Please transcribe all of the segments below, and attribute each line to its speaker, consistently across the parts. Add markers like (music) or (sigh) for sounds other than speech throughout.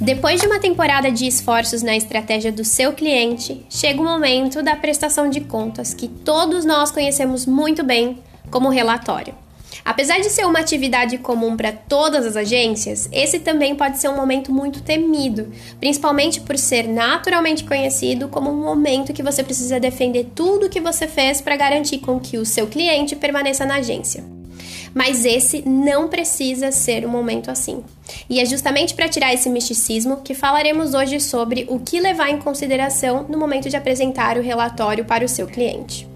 Speaker 1: Depois de uma temporada de esforços na estratégia do seu cliente, chega o momento da prestação de contas que todos nós conhecemos muito bem como relatório. Apesar de ser uma atividade comum para todas as agências, esse também pode ser um momento muito temido, principalmente por ser naturalmente conhecido como um momento que você precisa defender tudo o que você fez para garantir com que o seu cliente permaneça na agência. Mas esse não precisa ser um momento assim. E é justamente para tirar esse misticismo que falaremos hoje sobre o que levar em consideração no momento de apresentar o relatório para o seu cliente.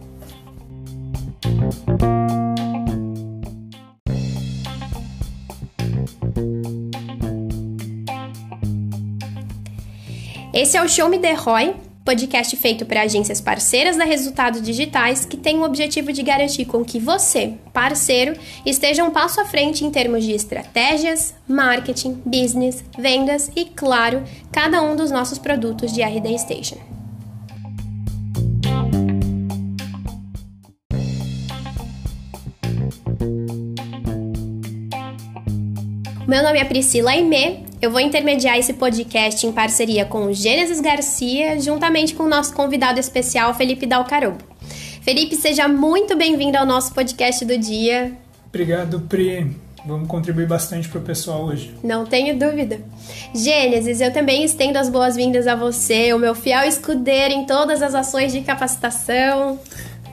Speaker 1: Esse é o Show Me The Roy, podcast feito para agências parceiras da Resultados Digitais que tem o objetivo de garantir com que você, parceiro, esteja um passo à frente em termos de estratégias, marketing, business, vendas e, claro, cada um dos nossos produtos de RD Station. Meu nome é Priscila Aimee eu vou intermediar esse podcast em parceria com o Gênesis Garcia, juntamente com o nosso convidado especial, Felipe Dalcarobo. Felipe, seja muito bem-vindo ao nosso podcast do dia.
Speaker 2: Obrigado, Pri. Vamos contribuir bastante para o pessoal hoje.
Speaker 1: Não tenho dúvida. Gênesis, eu também estendo as boas-vindas a você, o meu fiel escudeiro em todas as ações de capacitação.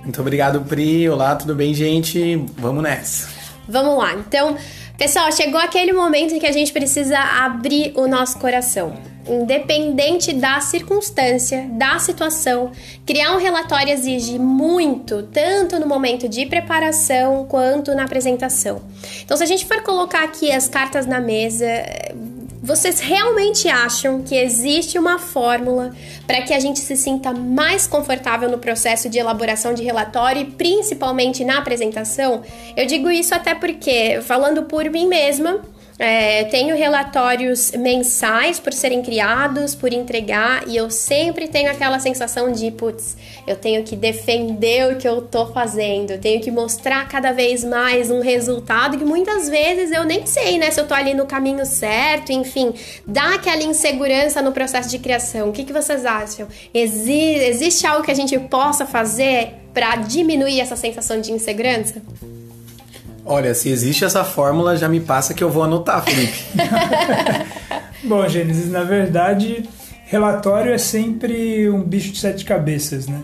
Speaker 3: Muito obrigado, Pri. Olá, tudo bem, gente? Vamos nessa.
Speaker 1: Vamos lá. Então, Pessoal, chegou aquele momento em que a gente precisa abrir o nosso coração. Independente da circunstância, da situação, criar um relatório exige muito, tanto no momento de preparação quanto na apresentação. Então, se a gente for colocar aqui as cartas na mesa, vocês realmente acham que existe uma fórmula para que a gente se sinta mais confortável no processo de elaboração de relatório e principalmente na apresentação? Eu digo isso até porque, falando por mim mesma, é, tenho relatórios mensais por serem criados, por entregar, e eu sempre tenho aquela sensação de, putz, eu tenho que defender o que eu tô fazendo, tenho que mostrar cada vez mais um resultado que muitas vezes eu nem sei, né, se eu tô ali no caminho certo, enfim, dá aquela insegurança no processo de criação. O que, que vocês acham? Exi existe algo que a gente possa fazer para diminuir essa sensação de insegurança?
Speaker 3: Olha, se existe essa fórmula, já me passa que eu vou anotar, Felipe. (laughs)
Speaker 2: Bom, Gênesis, na verdade, relatório é sempre um bicho de sete cabeças, né?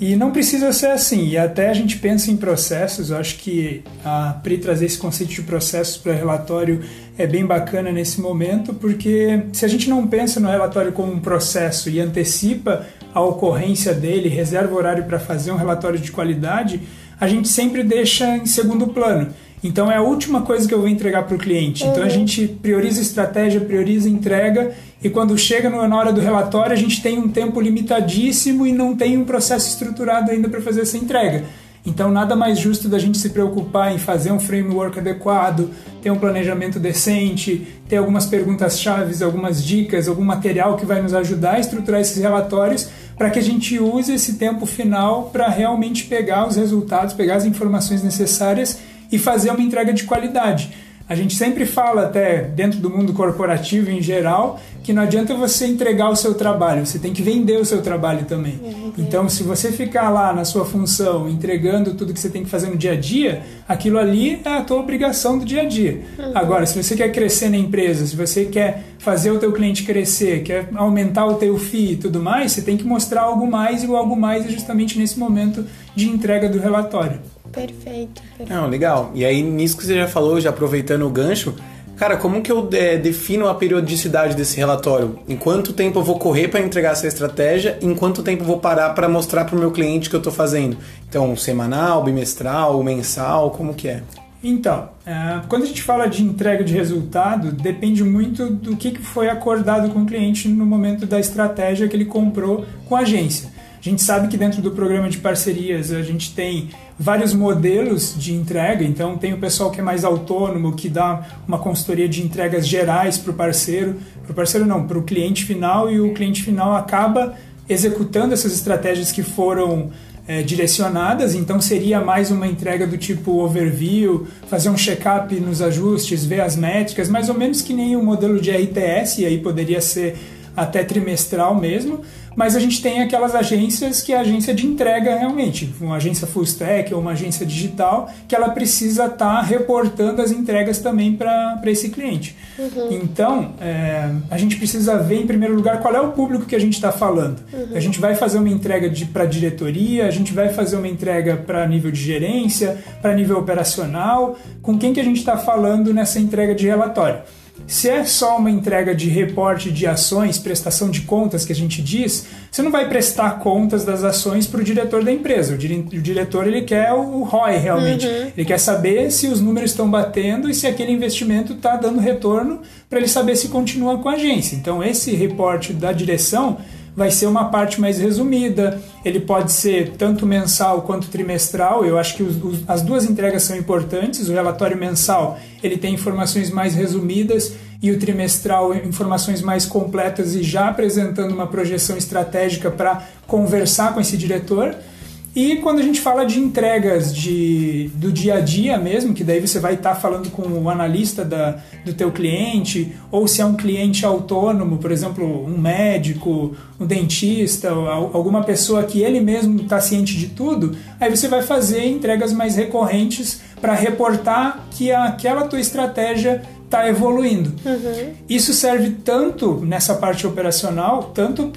Speaker 2: E não precisa ser assim. E até a gente pensa em processos. Eu acho que a Pri trazer esse conceito de processos para relatório é bem bacana nesse momento, porque se a gente não pensa no relatório como um processo e antecipa a ocorrência dele, reserva horário para fazer um relatório de qualidade, a gente sempre deixa em segundo plano. Então é a última coisa que eu vou entregar para o cliente. Então a uhum. gente prioriza estratégia, prioriza entrega e quando chega na hora do relatório a gente tem um tempo limitadíssimo e não tem um processo estruturado ainda para fazer essa entrega. Então nada mais justo da gente se preocupar em fazer um framework adequado, ter um planejamento decente, ter algumas perguntas chaves, algumas dicas, algum material que vai nos ajudar a estruturar esses relatórios para que a gente use esse tempo final para realmente pegar os resultados, pegar as informações necessárias e fazer uma entrega de qualidade. A gente sempre fala, até dentro do mundo corporativo em geral, que não adianta você entregar o seu trabalho, você tem que vender o seu trabalho também. Uhum. Então, se você ficar lá na sua função, entregando tudo que você tem que fazer no dia a dia, aquilo ali é a tua obrigação do dia a dia. Uhum. Agora, se você quer crescer na empresa, se você quer fazer o teu cliente crescer, quer aumentar o teu FII e tudo mais, você tem que mostrar algo mais e o algo mais é justamente nesse momento de entrega do relatório.
Speaker 1: Perfeito, perfeito.
Speaker 3: Não, legal. E aí, nisso que você já falou, já aproveitando o gancho, cara, como que eu é, defino a periodicidade desse relatório? Em quanto tempo eu vou correr para entregar essa estratégia? Em quanto tempo eu vou parar para mostrar para o meu cliente que eu estou fazendo? Então, semanal, bimestral, mensal, como que é?
Speaker 2: Então, é, quando a gente fala de entrega de resultado, depende muito do que foi acordado com o cliente no momento da estratégia que ele comprou com a agência. A gente sabe que dentro do programa de parcerias a gente tem vários modelos de entrega, então tem o pessoal que é mais autônomo, que dá uma consultoria de entregas gerais para o parceiro, para o parceiro não, para o cliente final, e o cliente final acaba executando essas estratégias que foram é, direcionadas, então seria mais uma entrega do tipo overview, fazer um check-up nos ajustes, ver as métricas, mais ou menos que nem o modelo de RTS, e aí poderia ser até trimestral mesmo, mas a gente tem aquelas agências que é a agência de entrega realmente, uma agência full stack ou uma agência digital, que ela precisa estar tá reportando as entregas também para esse cliente. Uhum. Então, é, a gente precisa ver em primeiro lugar qual é o público que a gente está falando. Uhum. A gente vai fazer uma entrega para diretoria, a gente vai fazer uma entrega para nível de gerência, para nível operacional, com quem que a gente está falando nessa entrega de relatório. Se é só uma entrega de reporte de ações, prestação de contas que a gente diz, você não vai prestar contas das ações para o diretor da empresa. O, diretor ele quer o ROI realmente. Uhum. Ele quer saber se os números estão batendo e se aquele investimento está dando retorno para ele saber se continua com a agência. Então esse reporte da direção vai ser uma parte mais resumida. Ele pode ser tanto mensal quanto trimestral. Eu acho que os, os, as duas entregas são importantes. O relatório mensal ele tem informações mais resumidas e o trimestral informações mais completas e já apresentando uma projeção estratégica para conversar com esse diretor. E quando a gente fala de entregas de, do dia a dia mesmo, que daí você vai estar tá falando com o analista da, do teu cliente, ou se é um cliente autônomo, por exemplo, um médico, um dentista, alguma pessoa que ele mesmo está ciente de tudo, aí você vai fazer entregas mais recorrentes para reportar que aquela tua estratégia está evoluindo. Uhum. Isso serve tanto nessa parte operacional, tanto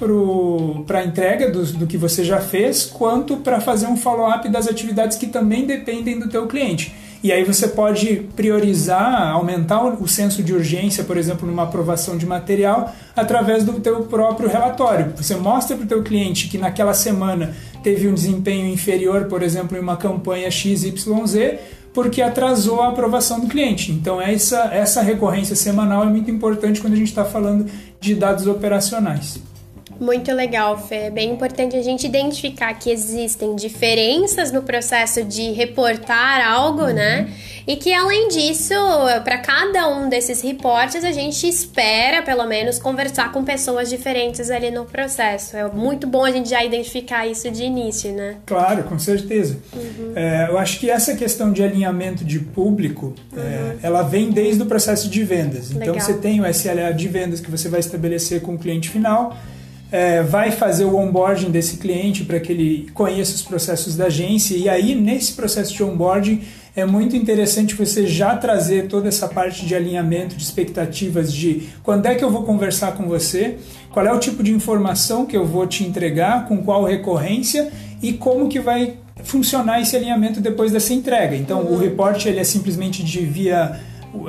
Speaker 2: para a entrega do, do que você já fez, quanto para fazer um follow-up das atividades que também dependem do teu cliente. E aí você pode priorizar, aumentar o senso de urgência, por exemplo, numa aprovação de material, através do teu próprio relatório. Você mostra para o teu cliente que naquela semana teve um desempenho inferior, por exemplo, em uma campanha XYZ, porque atrasou a aprovação do cliente. Então essa, essa recorrência semanal é muito importante quando a gente está falando de dados operacionais.
Speaker 1: Muito legal, Fê. É bem importante a gente identificar que existem diferenças no processo de reportar algo, uhum. né? E que além disso, para cada um desses reportes, a gente espera, pelo menos, conversar com pessoas diferentes ali no processo. É muito bom a gente já identificar isso de início, né?
Speaker 2: Claro, com certeza. Uhum. É, eu acho que essa questão de alinhamento de público, é, uhum. é, ela vem desde o processo de vendas. Então Legal. você tem o SLA de vendas que você vai estabelecer com o cliente final é, vai fazer o onboarding desse cliente para que ele conheça os processos da agência e aí nesse processo de onboarding é muito interessante você já trazer toda essa parte de alinhamento de expectativas de quando é que eu vou conversar com você, qual é o tipo de informação que eu vou te entregar, com qual recorrência e como que vai funcionar esse alinhamento depois dessa entrega. Então uhum. o reporte ele é simplesmente de via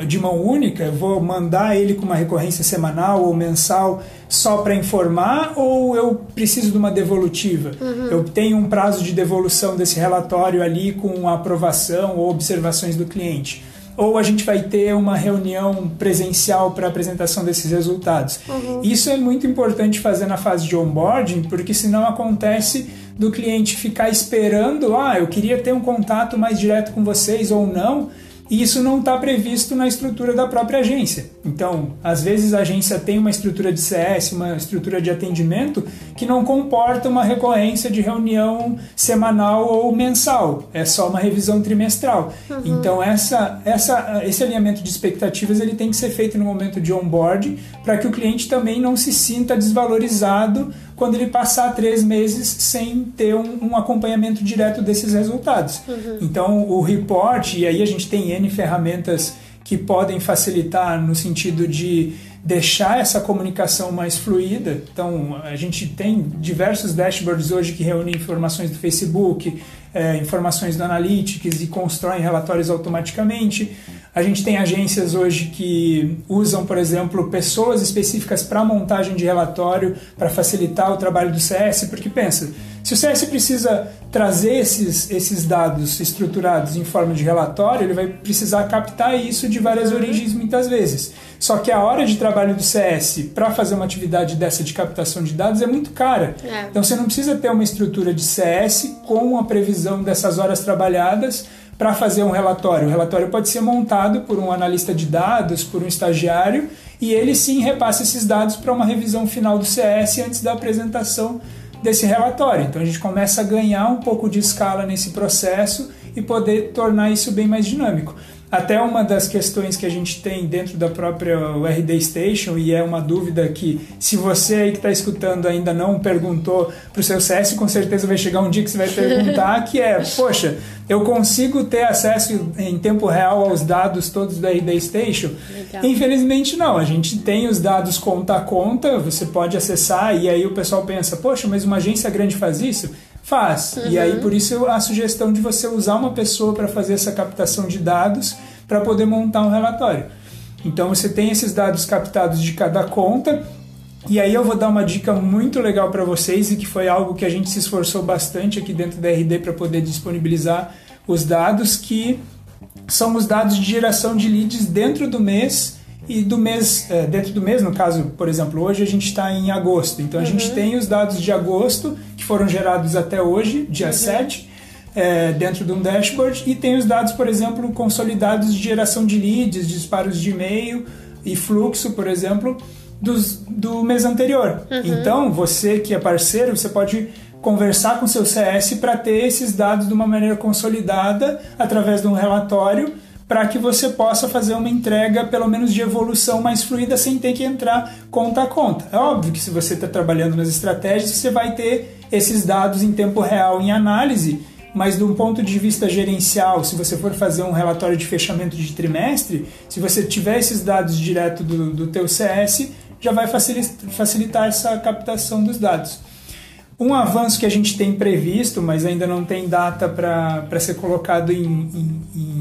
Speaker 2: de mão única, eu vou mandar ele com uma recorrência semanal ou mensal só para informar ou eu preciso de uma devolutiva? Uhum. Eu tenho um prazo de devolução desse relatório ali com a aprovação ou observações do cliente? Ou a gente vai ter uma reunião presencial para apresentação desses resultados? Uhum. Isso é muito importante fazer na fase de onboarding, porque senão acontece do cliente ficar esperando, ah, eu queria ter um contato mais direto com vocês ou não, e isso não está previsto na estrutura da própria agência. Então, às vezes a agência tem uma estrutura de CS, uma estrutura de atendimento que não comporta uma recorrência de reunião semanal ou mensal. É só uma revisão trimestral. Uhum. Então, essa, essa, esse alinhamento de expectativas ele tem que ser feito no momento de onboard para que o cliente também não se sinta desvalorizado quando ele passar três meses sem ter um, um acompanhamento direto desses resultados. Uhum. Então, o report, e aí a gente tem N ferramentas que podem facilitar no sentido de deixar essa comunicação mais fluida. Então, a gente tem diversos dashboards hoje que reúnem informações do Facebook, é, informações do Analytics e constroem relatórios automaticamente. A gente tem agências hoje que usam, por exemplo, pessoas específicas para montagem de relatório para facilitar o trabalho do CS, porque pensa, se o CS precisa trazer esses, esses dados estruturados em forma de relatório, ele vai precisar captar isso de várias origens muitas vezes. Só que a hora de trabalho do CS para fazer uma atividade dessa de captação de dados é muito cara. É. Então você não precisa ter uma estrutura de CS com a previsão dessas horas trabalhadas para fazer um relatório. O relatório pode ser montado por um analista de dados, por um estagiário, e ele sim repassa esses dados para uma revisão final do CS antes da apresentação desse relatório. Então a gente começa a ganhar um pouco de escala nesse processo e poder tornar isso bem mais dinâmico. Até uma das questões que a gente tem dentro da própria RD Station, e é uma dúvida que, se você aí que está escutando ainda não perguntou para o seu CS, com certeza vai chegar um dia que você vai perguntar, (laughs) que é, poxa, eu consigo ter acesso em tempo real aos dados todos da RD Station? Legal. Infelizmente não, a gente tem os dados conta a conta, você pode acessar, e aí o pessoal pensa, poxa, mas uma agência grande faz isso? Faz. Uhum. E aí, uhum. por isso, a sugestão de você usar uma pessoa para fazer essa captação de dados para poder montar um relatório. Então, você tem esses dados captados de cada conta. E aí eu vou dar uma dica muito legal para vocês e que foi algo que a gente se esforçou bastante aqui dentro da RD para poder disponibilizar os dados que são os dados de geração de leads dentro do mês e do mês, é, dentro do mês, no caso, por exemplo, hoje a gente está em agosto, então a uhum. gente tem os dados de agosto foram gerados até hoje, dia uhum. 7, é, dentro de um dashboard, e tem os dados, por exemplo, consolidados de geração de leads, disparos de e-mail e fluxo, por exemplo, dos, do mês anterior. Uhum. Então, você que é parceiro, você pode conversar com seu CS para ter esses dados de uma maneira consolidada através de um relatório para que você possa fazer uma entrega, pelo menos de evolução mais fluida, sem ter que entrar conta a conta. É óbvio que se você está trabalhando nas estratégias, você vai ter esses dados em tempo real em análise, mas de um ponto de vista gerencial, se você for fazer um relatório de fechamento de trimestre, se você tiver esses dados direto do, do teu CS, já vai facilitar essa captação dos dados. Um avanço que a gente tem previsto, mas ainda não tem data para ser colocado em, em, em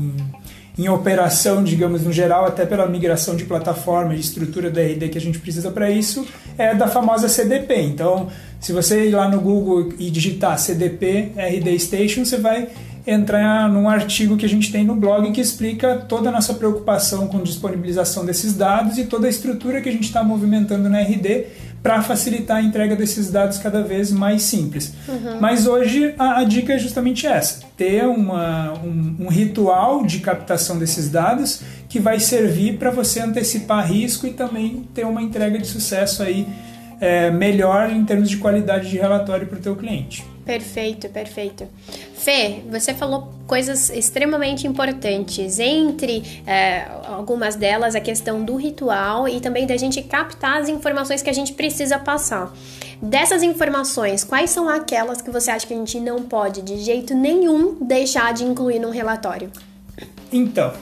Speaker 2: em operação, digamos, no geral, até pela migração de plataforma e estrutura da RD que a gente precisa para isso, é da famosa CDP. Então, se você ir lá no Google e digitar CDP RD Station, você vai entrar num artigo que a gente tem no blog que explica toda a nossa preocupação com disponibilização desses dados e toda a estrutura que a gente está movimentando na RD para facilitar a entrega desses dados cada vez mais simples. Uhum. Mas hoje a, a, dica é justamente essa: ter uma, um, um, ritual de captação desses dados que vai servir para você antecipar risco e também ter uma entrega de sucesso aí é, melhor em termos de qualidade de relatório para o teu cliente.
Speaker 1: Perfeito, perfeito. Fê, você falou coisas extremamente importantes. Entre é, algumas delas, a questão do ritual e também da gente captar as informações que a gente precisa passar. Dessas informações, quais são aquelas que você acha que a gente não pode, de jeito nenhum, deixar de incluir num relatório?
Speaker 2: Então,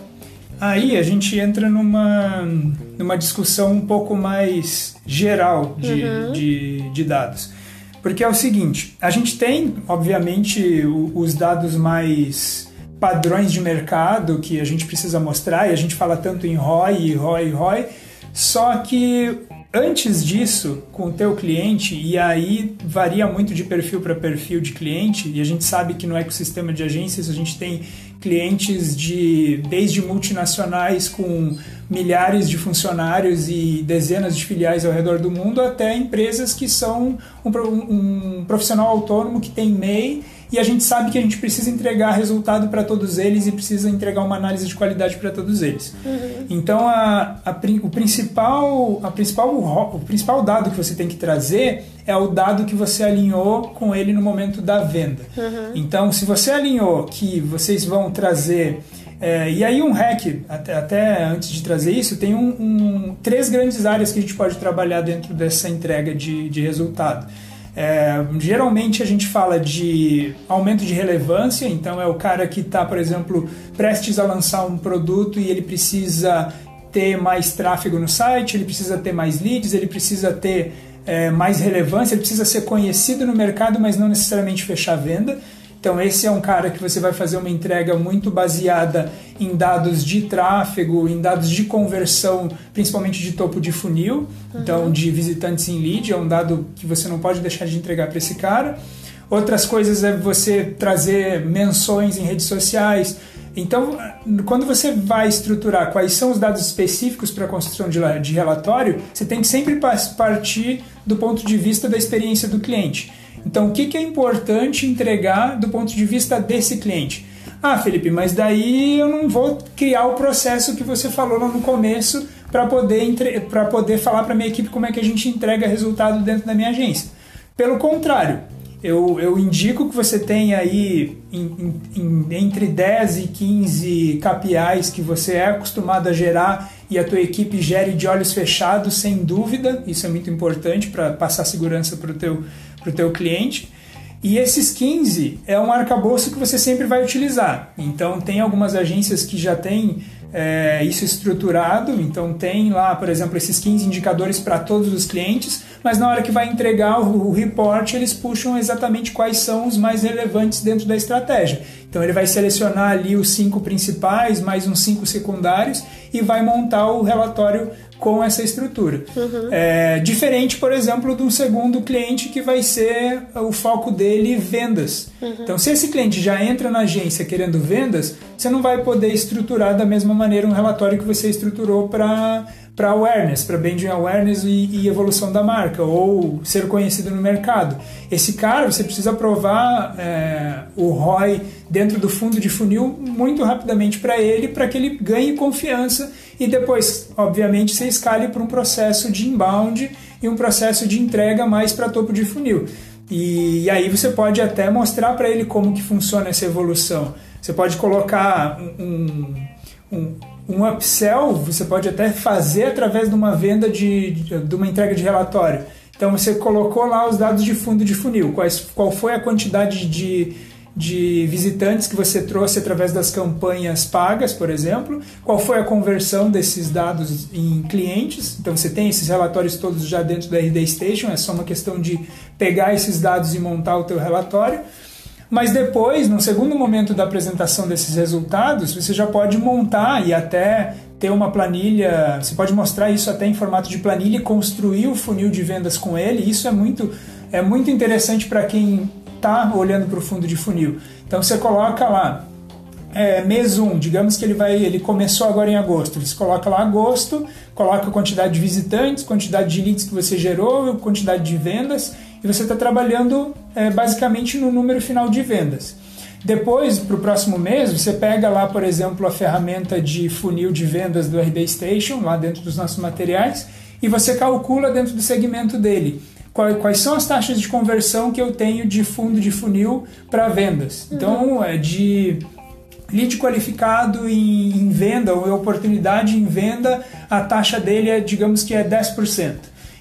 Speaker 2: aí a gente entra numa, numa discussão um pouco mais geral de, uhum. de, de dados. Porque é o seguinte, a gente tem, obviamente, os dados mais padrões de mercado que a gente precisa mostrar, e a gente fala tanto em ROI, ROI, ROI, só que antes disso, com o teu cliente, e aí varia muito de perfil para perfil de cliente, e a gente sabe que no ecossistema de agências a gente tem clientes de desde multinacionais com milhares de funcionários e dezenas de filiais ao redor do mundo até empresas que são um, um profissional autônomo que tem MEI e a gente sabe que a gente precisa entregar resultado para todos eles e precisa entregar uma análise de qualidade para todos eles. Uhum. Então, a, a, o, principal, a principal, o principal dado que você tem que trazer é o dado que você alinhou com ele no momento da venda. Uhum. Então, se você alinhou que vocês vão trazer é, e aí um hack, até, até, antes de trazer isso, tem um, um, três grandes áreas que a gente pode trabalhar dentro dessa entrega de, de resultado. É, geralmente a gente fala de aumento de relevância, então é o cara que está, por exemplo, prestes a lançar um produto e ele precisa ter mais tráfego no site, ele precisa ter mais leads, ele precisa ter é, mais relevância, ele precisa ser conhecido no mercado, mas não necessariamente fechar venda. Então, esse é um cara que você vai fazer uma entrega muito baseada em dados de tráfego, em dados de conversão, principalmente de topo de funil, uhum. então de visitantes em lead, é um dado que você não pode deixar de entregar para esse cara. Outras coisas é você trazer menções em redes sociais. Então, quando você vai estruturar quais são os dados específicos para a construção de, de relatório, você tem que sempre partir do ponto de vista da experiência do cliente. Então, o que, que é importante entregar do ponto de vista desse cliente? Ah, Felipe, mas daí eu não vou criar o processo que você falou lá no começo para poder, para poder falar para minha equipe como é que a gente entrega resultado dentro da minha agência. Pelo contrário, eu, eu indico que você tenha aí em, em, entre 10 e 15 KPIs que você é acostumado a gerar e a tua equipe gere de olhos fechados, sem dúvida. Isso é muito importante para passar segurança para o teu, teu cliente. E esses 15 é um arcabouço que você sempre vai utilizar. Então, tem algumas agências que já têm é, isso estruturado, então tem lá, por exemplo, esses 15 indicadores para todos os clientes, mas na hora que vai entregar o, o report, eles puxam exatamente quais são os mais relevantes dentro da estratégia. Então ele vai selecionar ali os cinco principais, mais uns cinco secundários e vai montar o relatório com essa estrutura. Uhum. É, diferente, por exemplo, de um segundo cliente que vai ser o foco dele vendas. Uhum. Então, se esse cliente já entra na agência querendo vendas, você não vai poder estruturar da mesma maneira um relatório que você estruturou para para awareness, para branding awareness e, e, evolução da marca, ou ser conhecido no mercado. Esse cara, você precisa provar é, o ROI dentro do fundo de funil muito rapidamente para ele, para que ele ganhe confiança e depois, obviamente, você escale para um processo de inbound e um processo de entrega mais para topo de funil. E, e, aí você pode até mostrar para ele como que funciona essa evolução. Você pode colocar um, um, um upsell, você pode até fazer através de uma venda de, de uma entrega de relatório. Então você colocou lá os dados de fundo de funil, quais, qual foi a quantidade de de visitantes que você trouxe através das campanhas pagas, por exemplo, qual foi a conversão desses dados em clientes. Então você tem esses relatórios todos já dentro da RD Station, é só uma questão de pegar esses dados e montar o teu relatório. Mas depois, no segundo momento da apresentação desses resultados, você já pode montar e até ter uma planilha, você pode mostrar isso até em formato de planilha e construir o funil de vendas com ele. Isso é muito é muito interessante para quem está olhando para o fundo de funil. Então você coloca lá é, mês 1, digamos que ele vai, ele começou agora em agosto. Você coloca lá agosto, coloca a quantidade de visitantes, quantidade de leads que você gerou, quantidade de vendas, e você está trabalhando é, basicamente no número final de vendas. Depois, para o próximo mês, você pega lá, por exemplo, a ferramenta de funil de vendas do RD Station, lá dentro dos nossos materiais, e você calcula dentro do segmento dele quais são as taxas de conversão que eu tenho de fundo de funil para vendas. Uhum. Então, é de lead qualificado em, em venda ou oportunidade em venda, a taxa dele é, digamos que é 10%.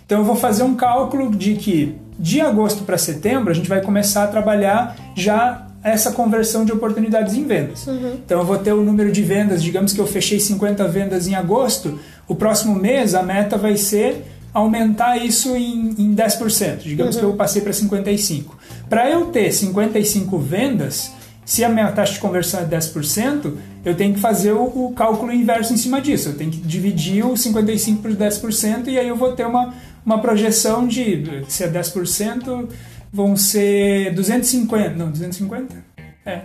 Speaker 2: Então, eu vou fazer um cálculo de que de agosto para setembro a gente vai começar a trabalhar já essa conversão de oportunidades em vendas. Uhum. Então eu vou ter o número de vendas, digamos que eu fechei 50 vendas em agosto, o próximo mês a meta vai ser aumentar isso em, em 10%. Digamos uhum. que eu passei para 55%. Para eu ter 55 vendas, se a minha taxa de conversão é 10%, eu tenho que fazer o, o, cálculo inverso em cima disso. Eu tenho que dividir o 55 por 10% e aí eu vou ter uma, uma projeção de, se é 10%, vão ser 250. Não, 250? É.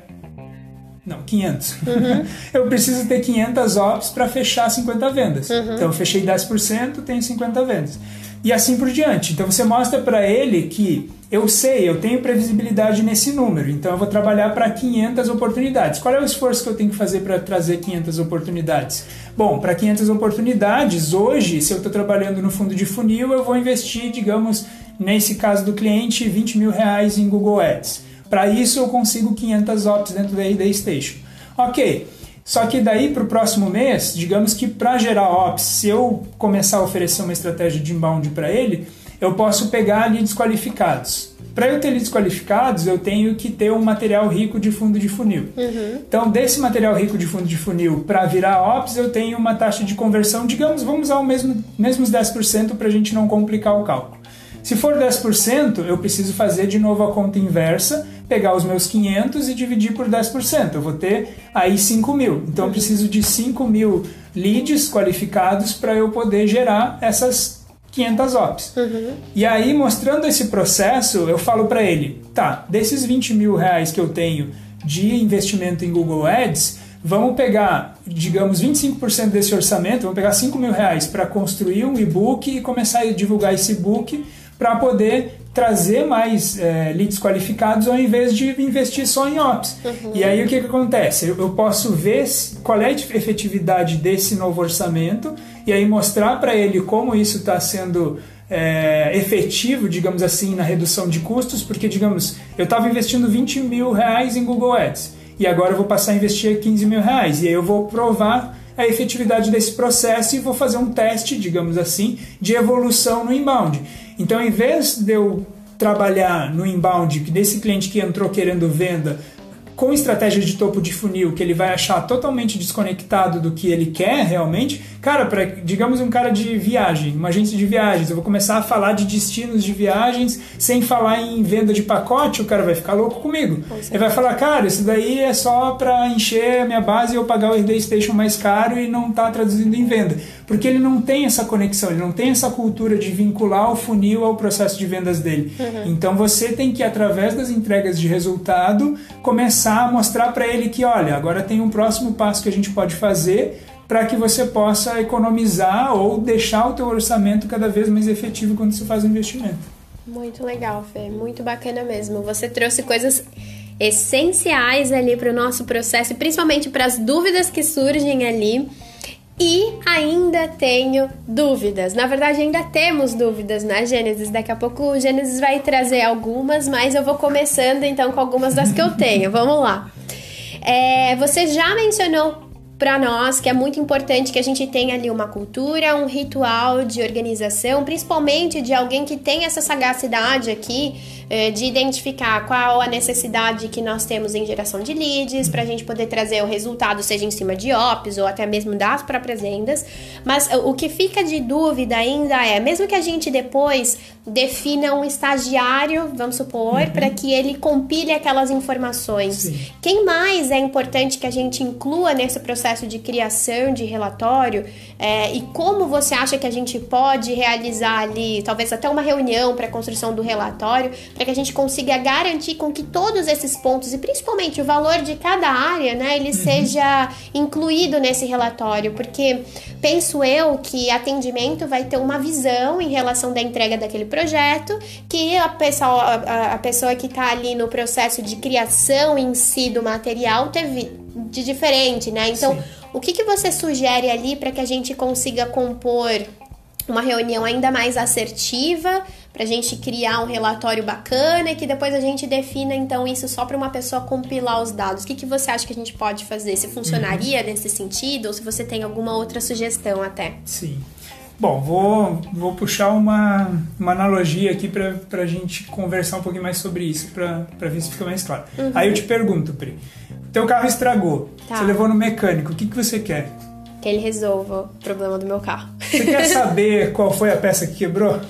Speaker 2: Não, 500. Uhum. (laughs) eu preciso ter 500 ops para fechar 50 vendas. Uhum. Então eu fechei 10%, tenho 50 vendas. E assim por diante. Então você mostra para ele que eu sei, eu tenho previsibilidade nesse número, então eu vou trabalhar para 500 oportunidades. Qual é o esforço que eu tenho que fazer para trazer 500 oportunidades? Bom, para 500 oportunidades, hoje, se eu estou trabalhando no fundo de funil, eu vou investir, digamos, nesse caso do cliente, 20 mil reais em Google Ads. Para isso eu consigo 500 ops dentro da RD Station. Ok, só que daí para o próximo mês, digamos que para gerar ops, se eu começar a oferecer uma estratégia de inbound para ele, eu posso pegar leads qualificados. Para eu ter leads qualificados, eu tenho que ter um material rico de fundo de funil. Uhum. Então, desse material rico de fundo de funil para virar ops, eu tenho uma taxa de conversão, digamos, vamos usar o mesmo, mesmos 10% para a gente não complicar o cálculo. Se for 10%, eu preciso fazer de novo a conta inversa, pegar os meus 500 e dividir por 10%. Eu vou ter aí 5 mil. Então eu preciso de 5 mil leads qualificados para eu poder gerar essas 500 ops. Uhum. E aí, mostrando esse processo, eu falo para ele: tá, desses 20 mil reais que eu tenho de investimento em Google Ads, vamos pegar, digamos, 25% desse orçamento, vamos pegar 5 mil reais para construir um e-book e começar a divulgar esse e-book para poder trazer mais é, leads qualificados ao invés de investir só em ops. Uhum. E aí o que, que acontece? Eu, eu, posso ver qual é a efetividade desse novo orçamento e aí mostrar para ele como isso está sendo é, efetivo, digamos assim, na redução de custos, porque, digamos, eu estava investindo 20 mil reais em Google Ads e agora eu vou passar a investir 15 mil reais e aí eu vou provar a efetividade desse processo e vou fazer um teste, digamos assim, de evolução no inbound. Então, em vez de eu trabalhar no inbound desse cliente que entrou querendo venda com estratégia de topo de funil que ele vai achar totalmente desconectado do que ele quer realmente, cara, para digamos um cara de viagem, uma agência de viagens, eu vou começar a falar de destinos de viagens sem falar em venda de pacote, o cara vai ficar louco comigo. ele vai falar, cara, isso daí é só para encher a minha base e eu pagar o RD Station mais caro e não tá traduzindo em venda, porque ele não tem essa conexão, ele não tem essa cultura de vincular o funil ao processo de vendas dele. Uhum. Então você tem que através das entregas de resultado começar a mostrar para ele que, olha, agora tem um próximo passo que a gente pode fazer para que você possa economizar ou deixar o teu orçamento cada vez mais efetivo quando você faz o investimento.
Speaker 1: Muito legal, Fê, muito bacana mesmo. Você trouxe coisas essenciais ali para o nosso processo, principalmente para as dúvidas que surgem ali. E ainda tenho dúvidas. Na verdade, ainda temos dúvidas na Gênesis. Daqui a pouco o Gênesis vai trazer algumas, mas eu vou começando então com algumas das que eu tenho. (laughs) Vamos lá. É, você já mencionou para nós que é muito importante que a gente tenha ali uma cultura, um ritual de organização, principalmente de alguém que tem essa sagacidade aqui de identificar qual a necessidade que nós temos em geração de leads, para a gente poder trazer o resultado, seja em cima de ops ou até mesmo das próprias vendas. Mas o que fica de dúvida ainda é, mesmo que a gente depois defina um estagiário, vamos supor, uhum. para que ele compile aquelas informações, Sim. quem mais é importante que a gente inclua nesse processo? de criação de relatório é, e como você acha que a gente pode realizar ali, talvez até uma reunião para a construção do relatório, para que a gente consiga garantir com que todos esses pontos e principalmente o valor de cada área, né, ele uhum. seja incluído nesse relatório, porque penso eu que atendimento vai ter uma visão em relação da entrega daquele projeto, que a pessoa, a, a pessoa que está ali no processo de criação em si do material teve de diferente, né? Então, Sim. o que, que você sugere ali para que a gente consiga compor uma reunião ainda mais assertiva, para a gente criar um relatório bacana e que depois a gente defina então isso só para uma pessoa compilar os dados. O que, que você acha que a gente pode fazer? Se funcionaria uhum. nesse sentido ou se você tem alguma outra sugestão até?
Speaker 2: Sim. Bom, vou, vou puxar uma, uma analogia aqui para a gente conversar um pouquinho mais sobre isso, para ver se fica mais claro. Uhum. Aí eu te pergunto, Pri, teu carro estragou. Tá. Você levou no mecânico. O que, que você quer?
Speaker 1: Que ele resolva o problema do meu carro.
Speaker 2: Você quer (laughs) saber qual foi a peça que quebrou?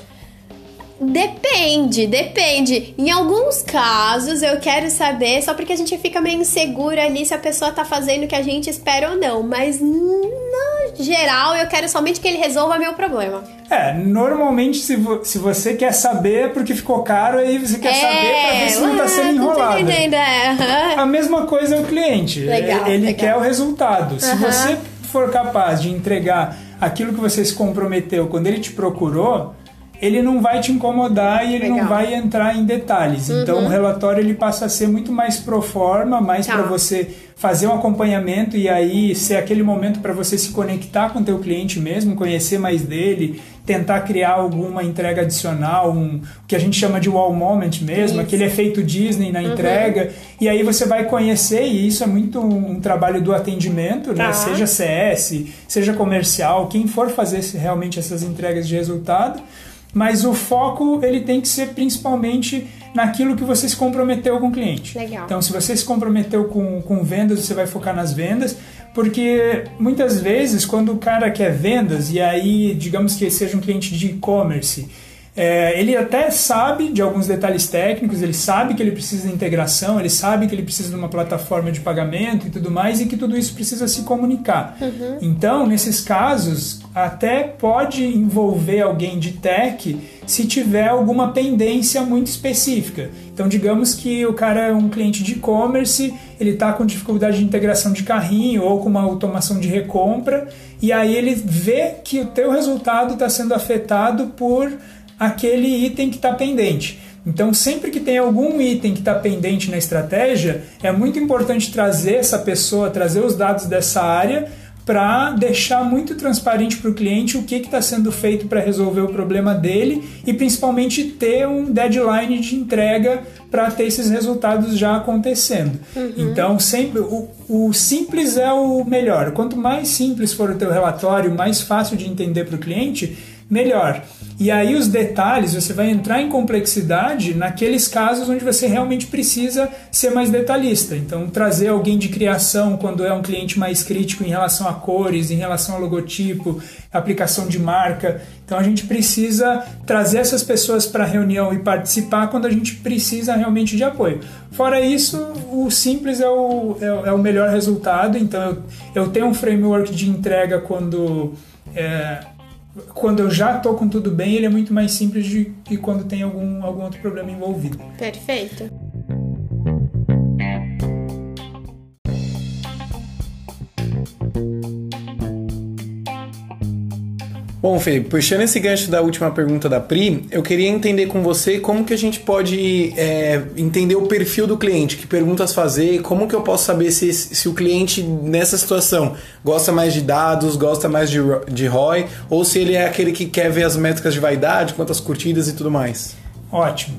Speaker 1: Depende, depende. Em alguns casos eu quero saber, só porque a gente fica meio insegura ali se a pessoa tá fazendo o que a gente espera ou não. Mas no geral eu quero somente que ele resolva meu problema.
Speaker 2: É, normalmente se, vo se você quer saber é porque ficou caro, aí você quer é, saber pra ver se não tá sendo enrolado. É. A mesma coisa é o cliente. Legal, ele legal. quer o resultado. Se você for capaz de entregar aquilo que você se comprometeu quando ele te procurou, ele não vai te incomodar e ele Legal. não vai entrar em detalhes. Uhum. Então o relatório ele passa a ser muito mais pro forma, mais tá. para você fazer um acompanhamento e aí ser aquele momento para você se conectar com o teu cliente mesmo, conhecer mais dele, tentar criar alguma entrega adicional, um, o que a gente chama de wall moment mesmo, isso. aquele efeito Disney na uhum. entrega, e aí você vai conhecer, e isso é muito um, um trabalho do atendimento, né? tá. né? seja CS, seja comercial, quem for fazer realmente essas entregas de resultado, mas o foco ele tem que ser principalmente naquilo que você se comprometeu com o cliente.
Speaker 1: Legal.
Speaker 2: Então, se você se comprometeu com, com vendas, você vai focar nas vendas, porque muitas vezes, quando o cara quer vendas, e aí, digamos que seja um cliente de e-commerce, é, ele até sabe de alguns detalhes técnicos, ele sabe que ele precisa de integração, ele sabe que ele precisa de uma plataforma de pagamento e tudo mais, e que tudo isso precisa se comunicar. Uhum. Então, nesses casos, até pode envolver alguém de tech se tiver alguma pendência muito específica. Então, digamos que o cara é um cliente de e-commerce, ele está com dificuldade de integração de carrinho ou com uma automação de recompra, e aí ele vê que o teu resultado está sendo afetado por aquele item que está pendente. Então, sempre que tem algum item que está pendente na estratégia, é muito importante trazer essa pessoa, trazer os dados dessa área para deixar muito transparente para o cliente o que está sendo feito para resolver o problema dele e principalmente ter um deadline de entrega para ter esses resultados já acontecendo. Uhum. Então, sempre o, o, simples é o melhor. Quanto mais simples for o teu relatório, mais fácil de entender para o cliente, melhor. E aí os detalhes, você vai entrar em complexidade naqueles casos onde você realmente precisa ser mais detalhista. Então, trazer alguém de criação quando é um cliente mais crítico em relação a cores, em relação ao logotipo, aplicação de marca. Então, a gente precisa trazer essas pessoas para a reunião e participar quando a gente precisa realmente de apoio. Fora isso, o simples é o, é, é o melhor resultado. Então, eu, eu tenho um framework de entrega quando. É, quando eu já estou com tudo bem, ele é muito mais simples de que quando tem algum, algum outro problema envolvido.
Speaker 1: Perfeito.
Speaker 3: Bom, Felipe, puxando esse gancho da última pergunta da Pri, eu queria entender com você como que a gente pode é, entender o perfil do cliente, que perguntas fazer, como que eu posso saber se, se o cliente nessa situação gosta mais de dados, gosta mais de, de ROI, ou se ele é aquele que quer ver as métricas de vaidade, quantas curtidas e tudo mais.
Speaker 2: Ótimo.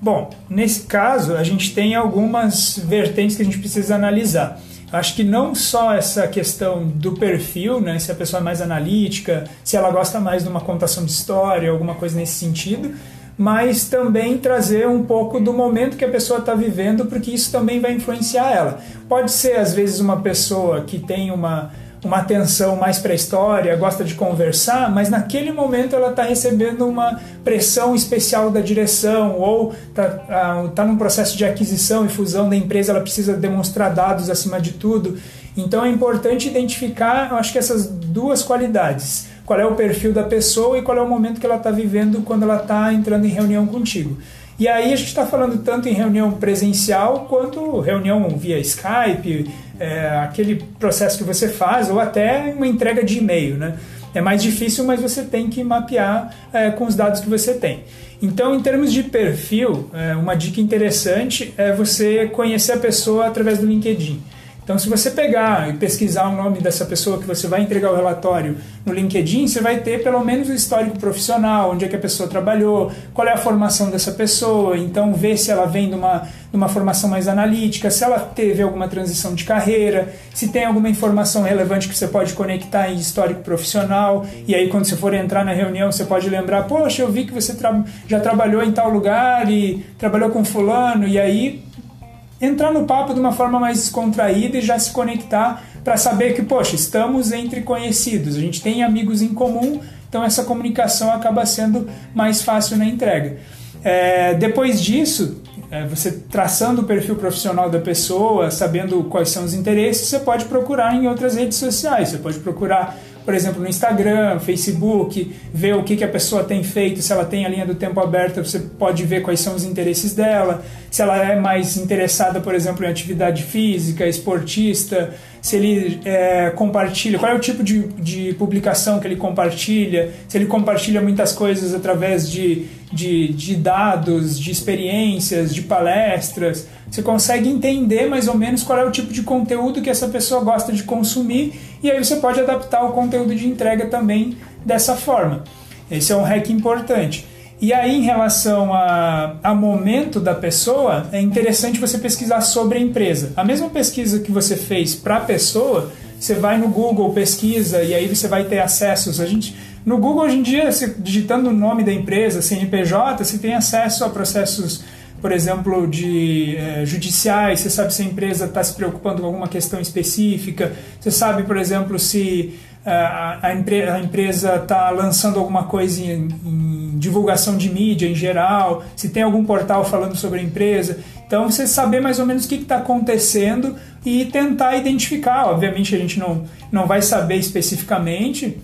Speaker 2: Bom, nesse caso, a gente tem algumas vertentes que a gente precisa analisar. Acho que não só essa questão do perfil, né, se a pessoa é mais analítica, se ela gosta mais de uma contação de história, alguma coisa nesse sentido, mas também trazer um pouco do momento que a pessoa está vivendo, porque isso também vai influenciar ela. Pode ser, às vezes, uma pessoa que tem uma uma atenção mais para a história, gosta de conversar, mas naquele momento ela está recebendo uma pressão especial da direção ou está ah, tá num processo de aquisição e fusão da empresa, ela precisa demonstrar dados acima de tudo. Então é importante identificar, eu acho que essas duas qualidades. Qual é o perfil da pessoa e qual é o momento que ela está vivendo quando ela está entrando em reunião contigo. E aí a gente está falando tanto em reunião presencial quanto reunião via Skype, é, aquele processo que você faz, ou até uma entrega de e-mail, né? É mais difícil, mas você tem que mapear é, com os dados que você tem. Então, em termos de perfil, é, uma dica interessante é você conhecer a pessoa através do LinkedIn. Então, se você pegar e pesquisar o nome dessa pessoa que você vai entregar o relatório no LinkedIn, você vai ter pelo menos o histórico profissional, onde é que a pessoa trabalhou, qual é a formação dessa pessoa, então ver se ela vem de uma, de uma formação mais analítica, se ela teve alguma transição de carreira, se tem alguma informação relevante que você pode conectar em histórico profissional, e aí quando você for entrar na reunião você pode lembrar, poxa, eu vi que você tra já trabalhou em tal lugar e trabalhou com fulano, e aí entrar no papo de uma forma mais descontraída e já se conectar para saber que, poxa, estamos entre conhecidos, a gente tem amigos em comum, então essa comunicação acaba sendo mais fácil na entrega. É, depois disso, é, você traçando o perfil profissional da pessoa, sabendo quais são os interesses, você pode procurar em outras redes sociais, você pode procurar por exemplo, no Instagram, Facebook, ver o que, que a pessoa tem feito, se ela tem a linha do tempo aberta, você pode ver quais são os interesses dela, se ela é mais interessada, por exemplo, em atividade física, esportista, se ele é, compartilha, qual é o tipo de, de publicação que ele compartilha, se ele compartilha muitas coisas através de, de, de dados, de experiências, de palestras. Você consegue entender mais ou menos qual é o tipo de conteúdo que essa pessoa gosta de consumir e aí você pode adaptar o conteúdo de entrega também dessa forma. Esse é um hack importante. E aí, em relação a, a momento da pessoa, é interessante você pesquisar sobre a empresa. A mesma pesquisa que você fez para a pessoa, você vai no Google, pesquisa, e aí você vai ter acessos. A gente, no Google, hoje em dia, digitando o nome da empresa, CNPJ, você tem acesso a processos, por exemplo, de é, judiciais, você sabe se a empresa está se preocupando com alguma questão específica, você sabe, por exemplo, se a, a, empre a empresa está lançando alguma coisa em, em, divulgação de mídia em geral, se tem algum portal falando sobre a empresa. Então, você saber mais ou menos o que está acontecendo e tentar identificar. Obviamente, a gente não, não vai saber especificamente,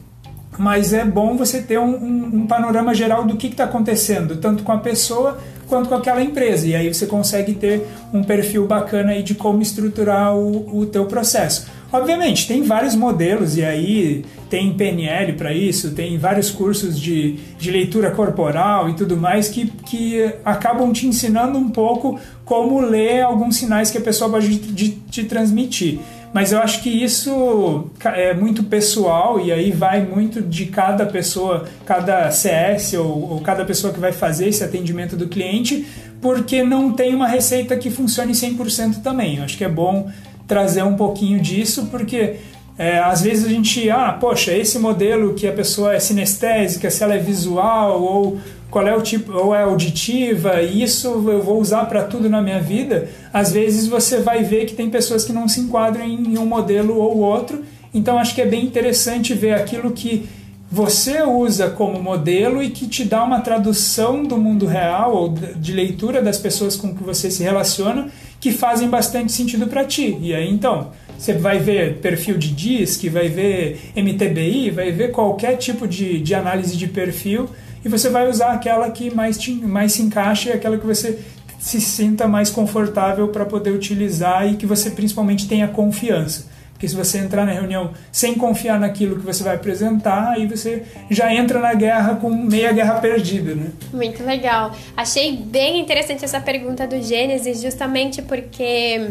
Speaker 2: mas é bom você ter um, um, um panorama geral do que está acontecendo, tanto com a pessoa quanto com aquela empresa. E aí você consegue ter um perfil bacana aí de como estruturar o, o teu processo. Obviamente, tem vários modelos e aí tem PNL para isso, tem vários cursos de, de leitura corporal e tudo mais que, que acabam te ensinando um pouco como ler alguns sinais que a pessoa pode te, te transmitir. Mas eu acho que isso é muito pessoal e aí vai muito de cada pessoa, cada CS ou, ou cada pessoa que vai fazer esse atendimento do cliente, porque não tem uma receita que funcione 100% também. Eu acho que é bom trazer um pouquinho disso, porque é, às vezes a gente, ah, poxa, esse modelo que a pessoa é sinestésica, se ela é visual ou qual é o tipo, ou é auditiva, isso eu vou usar para tudo na minha vida. Às vezes você vai ver que tem pessoas que não se enquadram em um modelo ou outro. Então acho que é bem interessante ver aquilo que você usa como modelo e que te dá uma tradução do mundo real ou de leitura das pessoas com que você se relaciona que fazem bastante sentido para ti. E aí então, você vai ver perfil de DISC, vai ver MTBI, vai ver qualquer tipo de, de análise de perfil e você vai usar aquela que mais, te, mais se encaixa e aquela que você se sinta mais confortável para poder utilizar e que você principalmente tenha confiança. Porque se você entrar na reunião sem confiar naquilo que você vai apresentar, aí você já entra na guerra com meia guerra perdida, né?
Speaker 1: Muito legal. Achei bem interessante essa pergunta do Gênesis, justamente porque,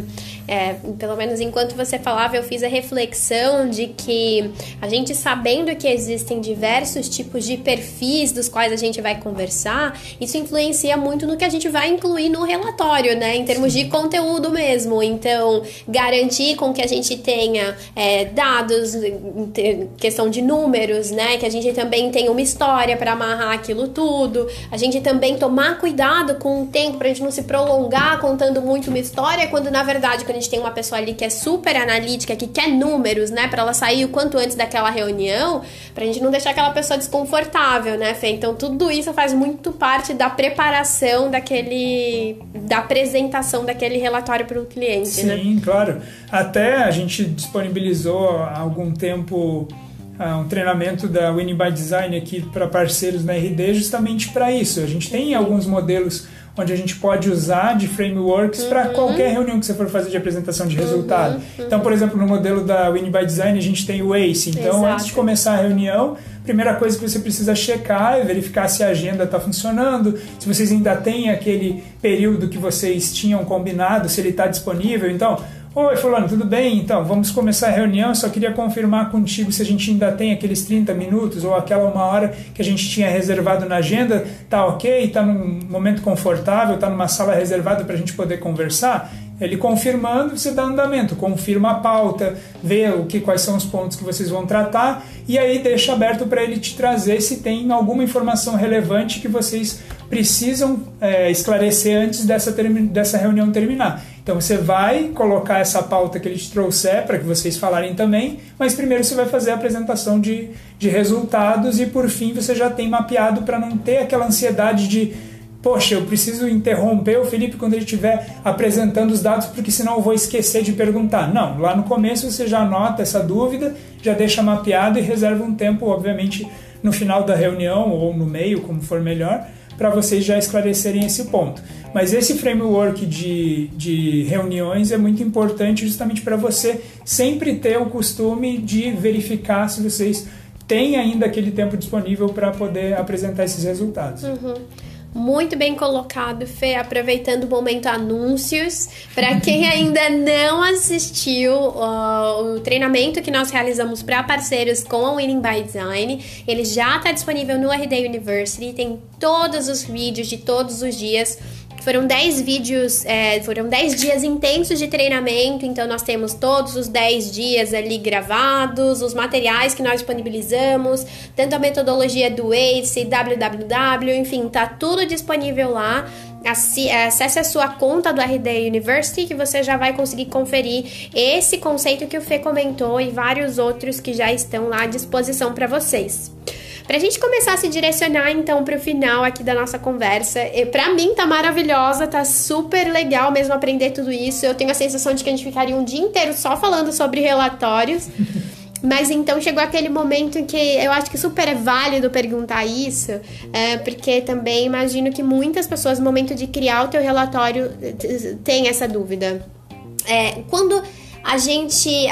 Speaker 1: é, pelo menos enquanto você falava, eu fiz a reflexão de que a gente sabendo que existem diversos tipos de perfis dos quais a gente vai conversar, isso influencia muito no que a gente vai incluir no relatório, né? Em termos de conteúdo mesmo. Então, garantir com que a gente tenha é, dados, questão de números, né? Que a gente também tenha uma história para amarrar aquilo tudo. A gente também tomar cuidado com o tempo para a gente não se prolongar contando muito uma história, quando na verdade, quando a gente tem uma pessoa ali que é super analítica, que quer números, né? Para ela sair o quanto antes daquela reunião, para a gente não deixar aquela pessoa desconfortável, né, Fê? Então tudo isso faz muito parte da preparação daquele. da apresentação daquele relatório para o cliente,
Speaker 2: Sim,
Speaker 1: né?
Speaker 2: Sim, claro. Até a gente disponibilizou há algum tempo uh, um treinamento da Winning by Design aqui para parceiros na RD justamente para isso. A gente tem alguns modelos onde a gente pode usar de frameworks uhum. para qualquer reunião que você for fazer de apresentação de resultado. Uhum. Uhum. Então, por exemplo, no modelo da Winning by Design, a gente tem o ACE. Então, Exato. antes de começar a reunião, a primeira coisa que você precisa checar é verificar se a agenda está funcionando, se vocês ainda têm aquele período que vocês tinham combinado, se ele está disponível. Então, Oi, Fulano, tudo bem? Então, vamos começar a reunião. Só queria confirmar contigo se a gente ainda tem aqueles 30 minutos ou aquela uma hora que a gente tinha reservado na agenda. Tá ok? Tá num momento confortável? Tá numa sala reservada para a gente poder conversar? Ele confirmando, você dá andamento, confirma a pauta, vê o que, quais são os pontos que vocês vão tratar e aí deixa aberto para ele te trazer se tem alguma informação relevante que vocês precisam é, esclarecer antes dessa, dessa reunião terminar. Então você vai colocar essa pauta que ele te trouxer para que vocês falarem também, mas primeiro você vai fazer a apresentação de, de resultados e por fim você já tem mapeado para não ter aquela ansiedade de poxa, eu preciso interromper o Felipe quando ele estiver apresentando os dados, porque senão eu vou esquecer de perguntar. Não, lá no começo você já anota essa dúvida, já deixa mapeado e reserva um tempo, obviamente, no final da reunião ou no meio, como for melhor, para vocês já esclarecerem esse ponto. Mas esse framework de, de reuniões é muito importante justamente para você sempre ter o costume de verificar se vocês têm ainda aquele tempo disponível para poder apresentar esses resultados.
Speaker 1: Uhum. Muito bem colocado, Fê. Aproveitando o momento anúncios. Para quem ainda não assistiu uh, o treinamento que nós realizamos para parceiros com a Winning by Design, ele já está disponível no RD University. Tem todos os vídeos de todos os dias foram 10 vídeos, é, foram 10 dias intensos de treinamento, então nós temos todos os 10 dias ali gravados, os materiais que nós disponibilizamos, tanto a metodologia do ACE, www, enfim, tá tudo disponível lá. Acesse a sua conta do RD University que você já vai conseguir conferir esse conceito que o Fê comentou e vários outros que já estão lá à disposição para vocês. Pra gente começar a se direcionar então pro final aqui da nossa conversa, pra mim tá maravilhosa, tá super legal mesmo aprender tudo isso. Eu tenho a sensação de que a gente ficaria um dia inteiro só falando sobre relatórios. (laughs) Mas então chegou aquele momento em que eu acho que super é válido perguntar isso, é, porque também imagino que muitas pessoas no momento de criar o teu relatório têm essa dúvida. É, quando a gente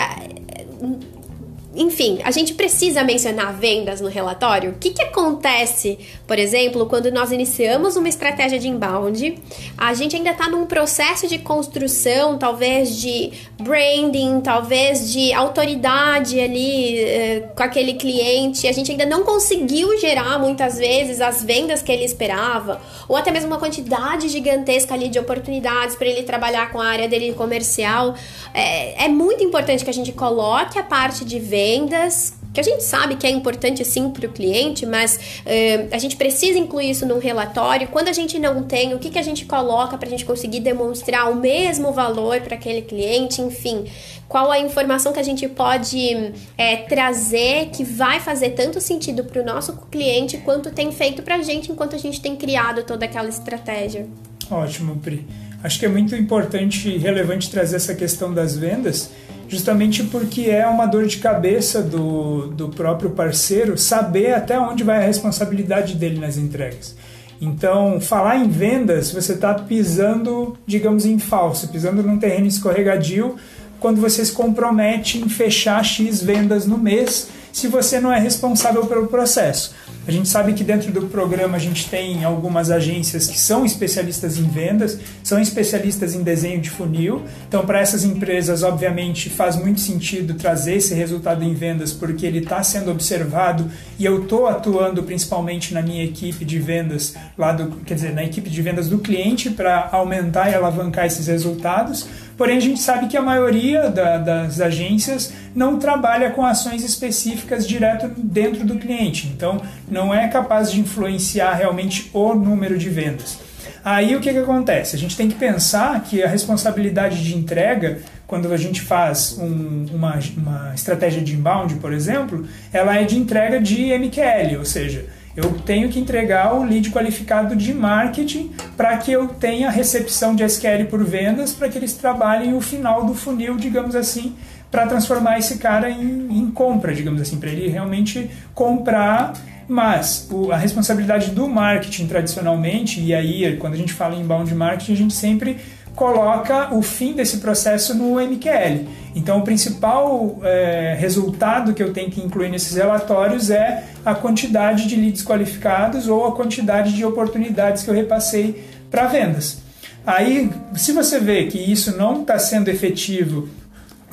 Speaker 1: enfim, a gente precisa mencionar vendas no relatório. O que, que acontece, por exemplo, quando nós iniciamos uma estratégia de inbound, a gente ainda está num processo de construção, talvez de branding, talvez de autoridade ali eh, com aquele cliente, a gente ainda não conseguiu gerar muitas vezes as vendas que ele esperava, ou até mesmo uma quantidade gigantesca ali de oportunidades para ele trabalhar com a área dele comercial. É, é muito importante que a gente coloque a parte de vendas que a gente sabe que é importante sim para o cliente, mas uh, a gente precisa incluir isso num relatório. Quando a gente não tem, o que, que a gente coloca para a gente conseguir demonstrar o mesmo valor para aquele cliente, enfim, qual a informação que a gente pode é, trazer que vai fazer tanto sentido para o nosso cliente quanto tem feito para a gente enquanto a gente tem criado toda aquela estratégia.
Speaker 2: Ótimo, Pri. Acho que é muito importante e relevante trazer essa questão das vendas justamente porque é uma dor de cabeça do, do próprio parceiro saber até onde vai a responsabilidade dele nas entregas. Então, falar em vendas, você está pisando, digamos, em falso, pisando num terreno escorregadio quando você se compromete em fechar X vendas no mês se você não é responsável pelo processo. A gente sabe que dentro do programa a gente tem algumas agências que são especialistas em vendas, são especialistas em desenho de funil. Então, para essas empresas, obviamente, faz muito sentido trazer esse resultado em vendas porque ele está sendo observado e eu estou atuando principalmente na minha equipe de vendas lá do, quer dizer, na equipe de vendas do cliente para aumentar e alavancar esses resultados. Porém, a gente sabe que a maioria da, das agências não trabalha com ações específicas direto dentro do cliente, então não é capaz de influenciar realmente o número de vendas. Aí o que, que acontece? A gente tem que pensar que a responsabilidade de entrega, quando a gente faz um, uma, uma estratégia de inbound, por exemplo, ela é de entrega de MQL, ou seja, eu tenho que entregar o lead qualificado de marketing para que eu tenha recepção de SQL por vendas, para que eles trabalhem o final do funil, digamos assim, para transformar esse cara em, em compra, digamos assim, para ele realmente comprar. Mas o, a responsabilidade do marketing tradicionalmente, e aí quando a gente fala em inbound marketing, a gente sempre coloca o fim desse processo no MQL. Então, o principal é, resultado que eu tenho que incluir nesses relatórios é a quantidade de leads qualificados ou a quantidade de oportunidades que eu repassei para vendas. Aí, se você vê que isso não está sendo efetivo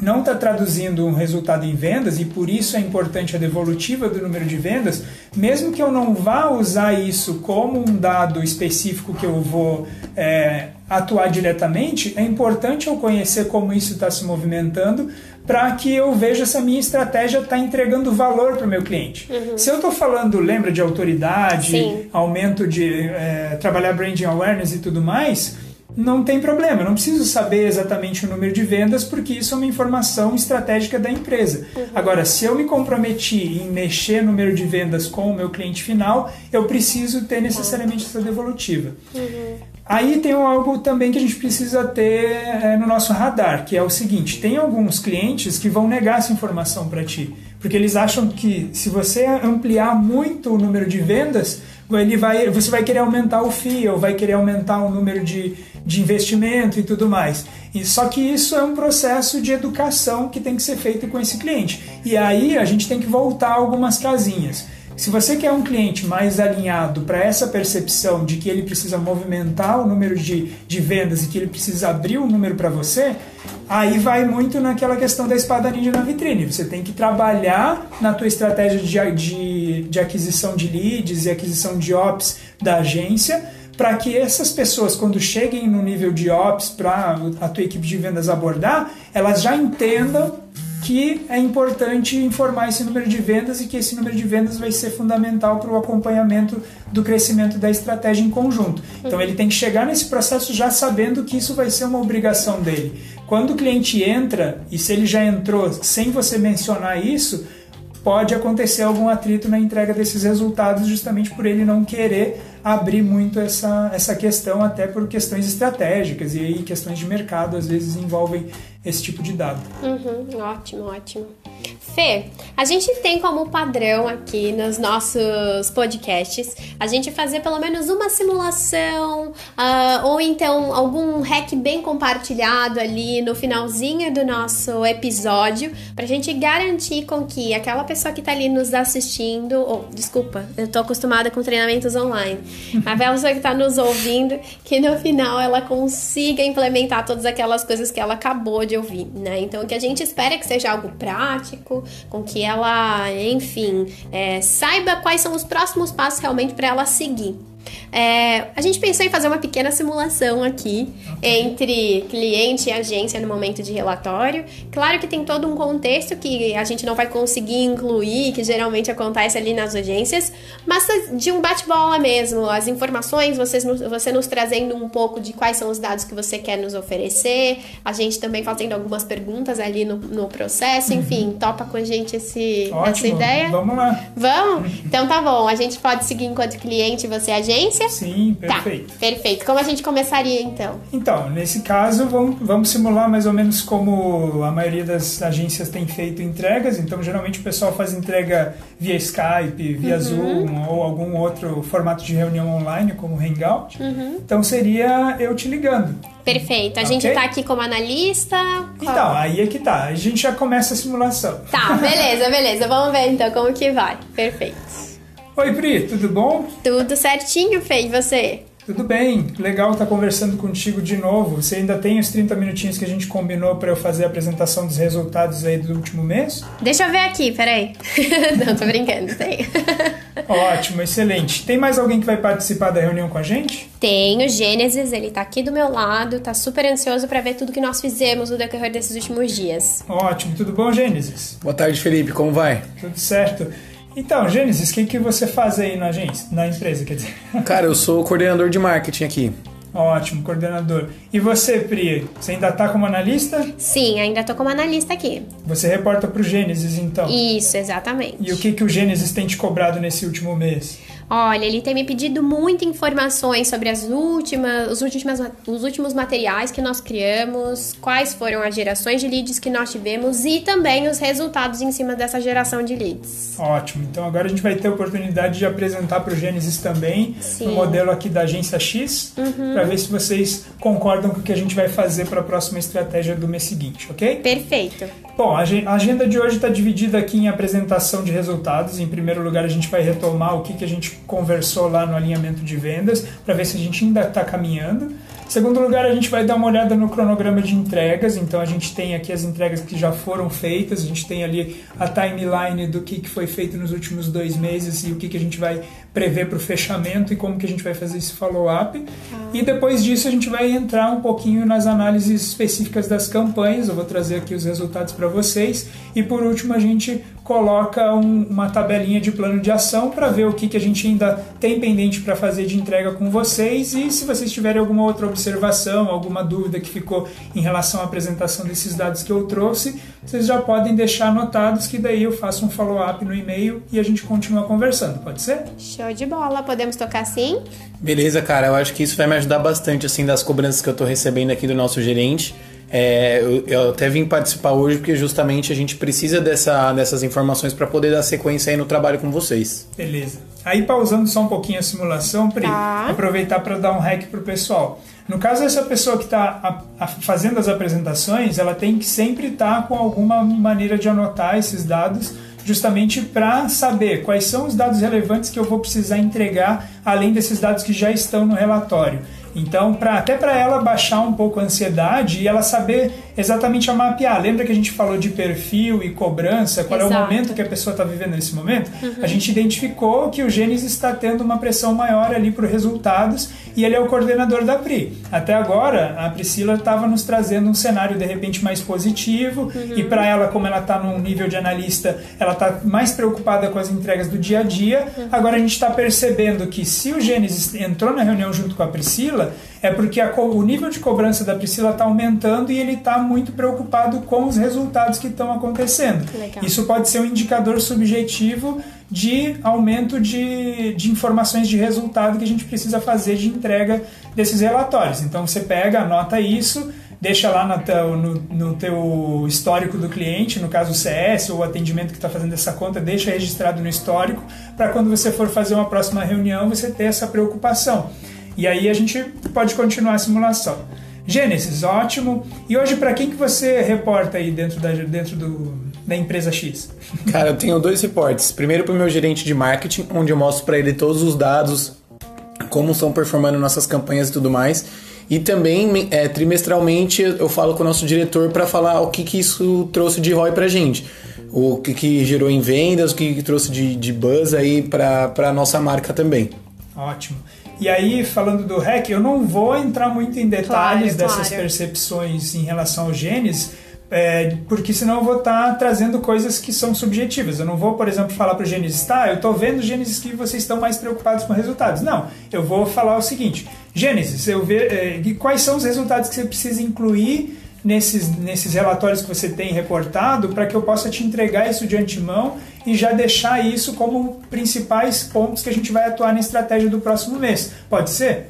Speaker 2: não está traduzindo um resultado em vendas e por isso é importante a devolutiva do número de vendas, mesmo que eu não vá usar isso como um dado específico que eu vou é, atuar diretamente, é importante eu conhecer como isso está se movimentando para que eu veja se a minha estratégia está entregando valor para o meu cliente. Uhum. Se eu estou falando, lembra de autoridade, Sim. aumento de é, trabalhar branding awareness e tudo mais, não tem problema, eu não preciso saber exatamente o número de vendas, porque isso é uma informação estratégica da empresa. Uhum. Agora, se eu me comprometi em mexer no número de vendas com o meu cliente final, eu preciso ter necessariamente essa devolutiva. Uhum. Aí tem algo também que a gente precisa ter é, no nosso radar, que é o seguinte: tem alguns clientes que vão negar essa informação para ti, porque eles acham que se você ampliar muito o número de vendas, ele vai, você vai querer aumentar o FII, ou vai querer aumentar o número de, de investimento e tudo mais. E, só que isso é um processo de educação que tem que ser feito com esse cliente. E aí a gente tem que voltar algumas casinhas. Se você quer um cliente mais alinhado para essa percepção de que ele precisa movimentar o número de, de vendas e que ele precisa abrir o um número para você, aí vai muito naquela questão da espada ninja na vitrine. Você tem que trabalhar na tua estratégia de, de, de aquisição de leads e aquisição de ops da agência para que essas pessoas, quando cheguem no nível de ops para a tua equipe de vendas abordar, elas já entendam que é importante informar esse número de vendas e que esse número de vendas vai ser fundamental para o acompanhamento do crescimento da estratégia em conjunto. Então ele tem que chegar nesse processo já sabendo que isso vai ser uma obrigação dele. Quando o cliente entra e se ele já entrou sem você mencionar isso, pode acontecer algum atrito na entrega desses resultados justamente por ele não querer abrir muito essa, essa questão, até por questões estratégicas, e aí questões de mercado às vezes envolvem esse tipo de dado.
Speaker 1: Uhum, ótimo, ótimo. Fê, a gente tem como padrão aqui nos nossos podcasts a gente fazer pelo menos uma simulação uh, ou então algum hack bem compartilhado ali no finalzinho do nosso episódio pra gente garantir com que aquela pessoa que tá ali nos assistindo, ou oh, desculpa, eu tô acostumada com treinamentos online, (laughs) mas a pessoa que tá nos ouvindo, que no final ela consiga implementar todas aquelas coisas que ela acabou de ouvir, né? Então o que a gente espera é que seja algo prático, com que ela, enfim, é, saiba quais são os próximos passos realmente para ela seguir. É, a gente pensou em fazer uma pequena simulação aqui entre cliente e agência no momento de relatório. Claro que tem todo um contexto que a gente não vai conseguir incluir, que geralmente acontece ali nas agências, mas de um bate-bola mesmo. As informações, vocês, você nos trazendo um pouco de quais são os dados que você quer nos oferecer, a gente também fazendo algumas perguntas ali no, no processo, uhum. enfim, topa com a gente esse, essa ideia?
Speaker 2: Vamos lá.
Speaker 1: Vamos? Então tá bom, a gente pode seguir enquanto cliente você é agência agência?
Speaker 2: Sim, perfeito.
Speaker 1: Tá, perfeito. Como a gente começaria então?
Speaker 2: Então, nesse caso, vamos, vamos simular mais ou menos como a maioria das agências tem feito entregas. Então, geralmente o pessoal faz entrega via Skype, via uhum. Zoom ou algum outro formato de reunião online, como Hangout. Uhum. Então, seria eu te ligando.
Speaker 1: Perfeito. A okay? gente tá aqui como analista.
Speaker 2: Então, aí é que tá. A gente já começa a simulação.
Speaker 1: Tá, beleza, beleza. Vamos ver então como que vai. Perfeito.
Speaker 2: Oi, Pri, tudo bom?
Speaker 1: Tudo certinho, Fê, e você?
Speaker 2: Tudo bem, legal estar conversando contigo de novo. Você ainda tem os 30 minutinhos que a gente combinou para eu fazer a apresentação dos resultados aí do último mês?
Speaker 1: Deixa eu ver aqui, peraí. (laughs) Não, tô brincando, tem. (laughs)
Speaker 2: Ótimo, excelente. Tem mais alguém que vai participar da reunião com a gente?
Speaker 1: Tem o Gênesis, ele tá aqui do meu lado, tá super ansioso para ver tudo que nós fizemos no decorrer desses últimos dias.
Speaker 2: Ótimo, tudo bom, Gênesis?
Speaker 3: Boa tarde, Felipe, como vai?
Speaker 2: Tudo certo. Então, Gênesis, o que, que você faz aí na agência, na empresa, quer dizer? (laughs)
Speaker 3: Cara, eu sou coordenador de marketing aqui.
Speaker 2: Ótimo, coordenador. E você, Pri, você ainda está como analista?
Speaker 1: Sim, ainda estou como analista aqui.
Speaker 2: Você reporta para o Gênesis, então?
Speaker 1: Isso, exatamente.
Speaker 2: E o que, que o Gênesis tem te cobrado nesse último mês?
Speaker 1: Olha, ele tem me pedido muitas informações sobre as últimas, os, últimos, os últimos materiais que nós criamos, quais foram as gerações de leads que nós tivemos e também os resultados em cima dessa geração de leads.
Speaker 2: Ótimo. Então agora a gente vai ter a oportunidade de apresentar para o Gênesis também o um modelo aqui da agência X, uhum. para ver se vocês concordam com o que a gente vai fazer para a próxima estratégia do mês seguinte, ok?
Speaker 1: Perfeito.
Speaker 2: Bom, a agenda de hoje está dividida aqui em apresentação de resultados. Em primeiro lugar, a gente vai retomar o que, que a gente conversou lá no alinhamento de vendas, para ver se a gente ainda está caminhando. Segundo lugar, a gente vai dar uma olhada no cronograma de entregas. Então, a gente tem aqui as entregas que já foram feitas, a gente tem ali a timeline do que, foi feito nos últimos dois meses e o que a gente vai prever para o fechamento e como que a gente vai fazer esse follow-up. Ah. E depois disso a gente vai entrar um pouquinho nas análises específicas das campanhas. Eu vou trazer aqui os resultados para vocês. E por último a gente coloca um, uma tabelinha de plano de ação para ver o que, que a gente ainda tem pendente para fazer de entrega com vocês e se vocês tiverem alguma outra observação, alguma dúvida que ficou em relação à apresentação desses dados que eu trouxe, vocês já podem deixar anotados que daí eu faço um follow-up no e-mail e a gente continua conversando, pode ser?
Speaker 1: Show de bola, podemos tocar sim?
Speaker 3: Beleza, cara, eu acho que isso vai me ajudar bastante assim das cobranças que eu estou recebendo aqui do nosso gerente. É, eu, eu, até vim participar hoje porque justamente a gente precisa dessa, dessas informações para poder dar sequência aí no trabalho com vocês.
Speaker 2: Beleza. Aí pausando só um pouquinho a simulação, Pri, tá. aproveitar para dar um hack pro pessoal. No caso essa pessoa que está fazendo as apresentações, ela tem que sempre estar tá com alguma maneira de anotar esses dados justamente para saber quais são os dados relevantes que eu vou precisar entregar além desses dados que já estão no relatório. Então, pra, até para ela baixar um pouco a ansiedade e ela saber exatamente a mapear. Lembra que a gente falou de perfil e cobrança? Qual Exato. é o momento que a pessoa está vivendo nesse momento? Uhum. A gente identificou que o Gênesis está tendo uma pressão maior ali para os resultados e ele é o coordenador da PRI. Até agora, a Priscila estava nos trazendo um cenário de repente mais positivo uhum. e para ela, como ela está num nível de analista, ela está mais preocupada com as entregas do dia a dia. Uhum. Agora a gente está percebendo que se o Gênesis entrou na reunião junto com a Priscila, é porque a, o nível de cobrança da Priscila está aumentando e ele está muito preocupado com os resultados que estão acontecendo. Legal. Isso pode ser um indicador subjetivo de aumento de, de informações de resultado que a gente precisa fazer de entrega desses relatórios. Então você pega, anota isso, deixa lá no teu, no, no teu histórico do cliente, no caso o CS ou o atendimento que está fazendo essa conta, deixa registrado no histórico para quando você for fazer uma próxima reunião você ter essa preocupação. E aí a gente pode continuar a simulação. Gênesis, ótimo. E hoje, para quem que você reporta aí dentro da, dentro do, da empresa X? (laughs)
Speaker 3: Cara, eu tenho dois reportes. Primeiro para o meu gerente de marketing, onde eu mostro para ele todos os dados, como estão performando nossas campanhas e tudo mais. E também, é, trimestralmente, eu falo com o nosso diretor para falar o que, que isso trouxe de ROI para gente. O que, que gerou em vendas, o que, que trouxe de, de buzz aí para a nossa marca também.
Speaker 2: Ótimo. E aí, falando do REC, eu não vou entrar muito em detalhes
Speaker 1: Claro,
Speaker 2: dessas
Speaker 1: claro.
Speaker 2: percepções em relação ao genes, é, porque senão eu vou estar trazendo coisas que são subjetivas. Eu não vou, por exemplo, falar para o Gênesis, tá, eu estou vendo Gênesis que vocês estão mais preocupados com resultados. Não, eu vou falar o seguinte, Gênesis, eu ver, é, quais são os resultados que você precisa incluir nesses, nesses relatórios que você tem reportado para que eu possa te entregar isso de antemão e já deixar isso como principais pontos que a gente vai atuar na estratégia do próximo mês. Pode ser?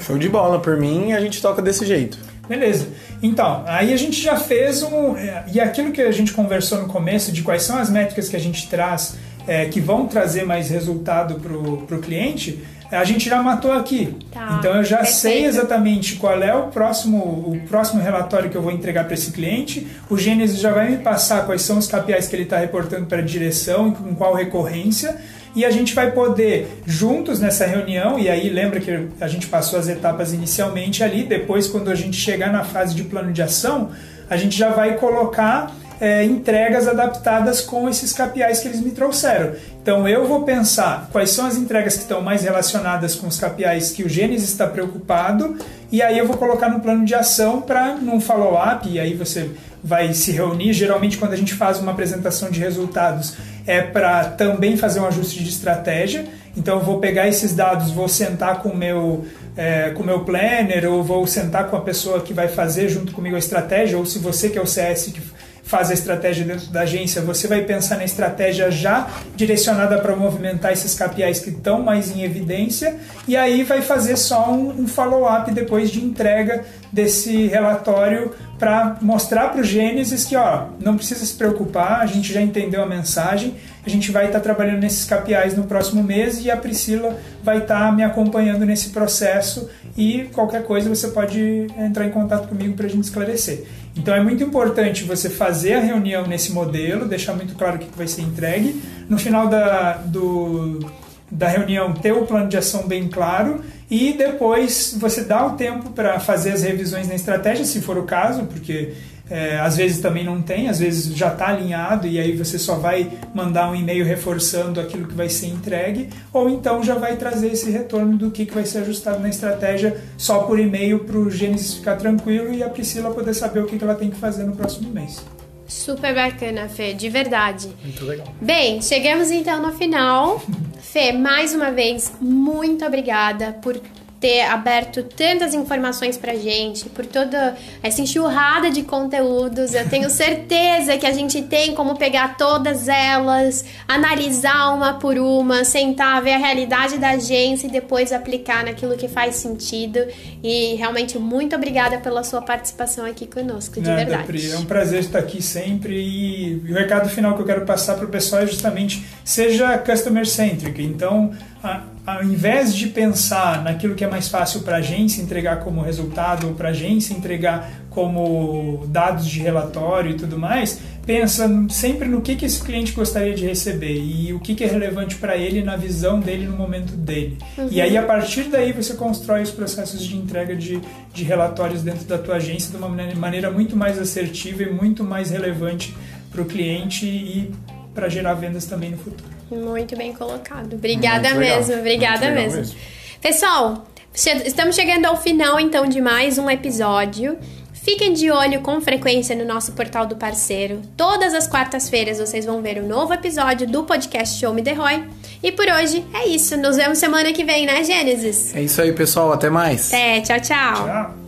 Speaker 3: Show de bola, por mim a gente toca desse jeito.
Speaker 2: Beleza. Então, aí a gente já fez um. é, E aquilo que a gente conversou no começo de quais são as métricas que a gente traz é, que vão trazer mais resultado para o cliente, a gente já matou aqui.
Speaker 1: Tá,
Speaker 2: então eu já sei
Speaker 1: perfeito.
Speaker 2: exatamente qual é o próximo, o próximo relatório que eu vou entregar para esse cliente. O Gênesis já vai me passar quais são os KPIs que ele está reportando para a direção e com qual recorrência. E a gente vai poder, juntos nessa reunião, e aí lembra que a gente passou as etapas inicialmente ali, depois, quando a gente chegar na fase de plano de ação, a gente já vai colocar é, entregas adaptadas com esses KPIs que eles me trouxeram. Então eu vou pensar quais são as entregas que estão mais relacionadas com os KPIs que o Gênesis está preocupado, e aí eu vou colocar no plano de ação para num follow-up, e aí você vai se reunir. Geralmente, quando a gente faz uma apresentação de resultados, é para também fazer um ajuste de estratégia. Então, eu vou pegar esses dados, vou sentar com meu, é, com o meu planner, ou vou sentar com a pessoa que vai fazer junto comigo a estratégia, ou se você que é o CS que faz a estratégia dentro da agência, você vai pensar na estratégia já direcionada para movimentar esses KPIs que estão mais em evidência, e aí vai fazer só um, um follow-up depois de entrega desse relatório para mostrar para o Gênesis que ó, não precisa se preocupar, a gente já entendeu a mensagem, a gente vai estar trabalhando nesses KPIs no próximo mês e a Priscila vai estar me acompanhando nesse processo e qualquer coisa você pode entrar em contato comigo para a gente esclarecer. Então é muito importante você fazer a reunião nesse modelo, deixar muito claro o que vai ser entregue. No final da, do, da reunião, ter o plano de ação bem claro e depois você dá o tempo para fazer as revisões na estratégia, se for o caso, porque é, às vezes também não tem, às vezes já está alinhado e aí você só vai mandar um e-mail reforçando aquilo que vai ser entregue, ou então já vai trazer esse retorno do que, que vai ser ajustado na estratégia só por e-mail para o Gênesis ficar tranquilo e a Priscila poder saber o que, que ela tem que fazer no próximo mês.
Speaker 1: Super bacana, Fê, de verdade.
Speaker 3: Muito legal.
Speaker 1: Bem, chegamos então no final. (laughs) Fê, mais uma vez, muito obrigada por ter aberto tantas informações pra gente, por toda essa enxurrada de conteúdos. Eu tenho certeza que a gente tem como pegar todas elas, analisar uma por uma, sentar, ver a realidade da agência e depois aplicar naquilo que faz sentido. E realmente, muito obrigada pela sua participação aqui conosco, de
Speaker 2: Nada,
Speaker 1: verdade.
Speaker 2: Pri, é um prazer estar aqui sempre e, o recado final que eu quero passar para o pessoal é justamente seja customer centric. Então, ao invés de pensar naquilo que é mais fácil para a agência entregar como resultado ou para a agência entregar como dados de relatório e tudo mais, pensa sempre no que, que esse cliente gostaria de receber e o que, que é relevante para ele na visão dele no momento dele. E aí, a partir daí, você constrói os processos de entrega de, de relatórios dentro da tua agência de uma maneira muito mais assertiva e muito mais relevante para o cliente e para gerar vendas também no futuro.
Speaker 1: Muito bem colocado. Obrigada
Speaker 3: Muito legal.
Speaker 1: mesmo, obrigada mesmo.
Speaker 3: mesmo.
Speaker 1: Pessoal, estamos chegando ao final então de mais um episódio. Fiquem de olho com frequência no nosso portal do parceiro. Todas as quartas-feiras vocês vão ver o novo episódio do podcast Show Me The Roy. E por hoje é isso. Nos vemos semana que vem, né, Gênesis?
Speaker 3: É isso aí, pessoal. Até mais.
Speaker 1: Até, tchau, tchau.
Speaker 2: Tchau!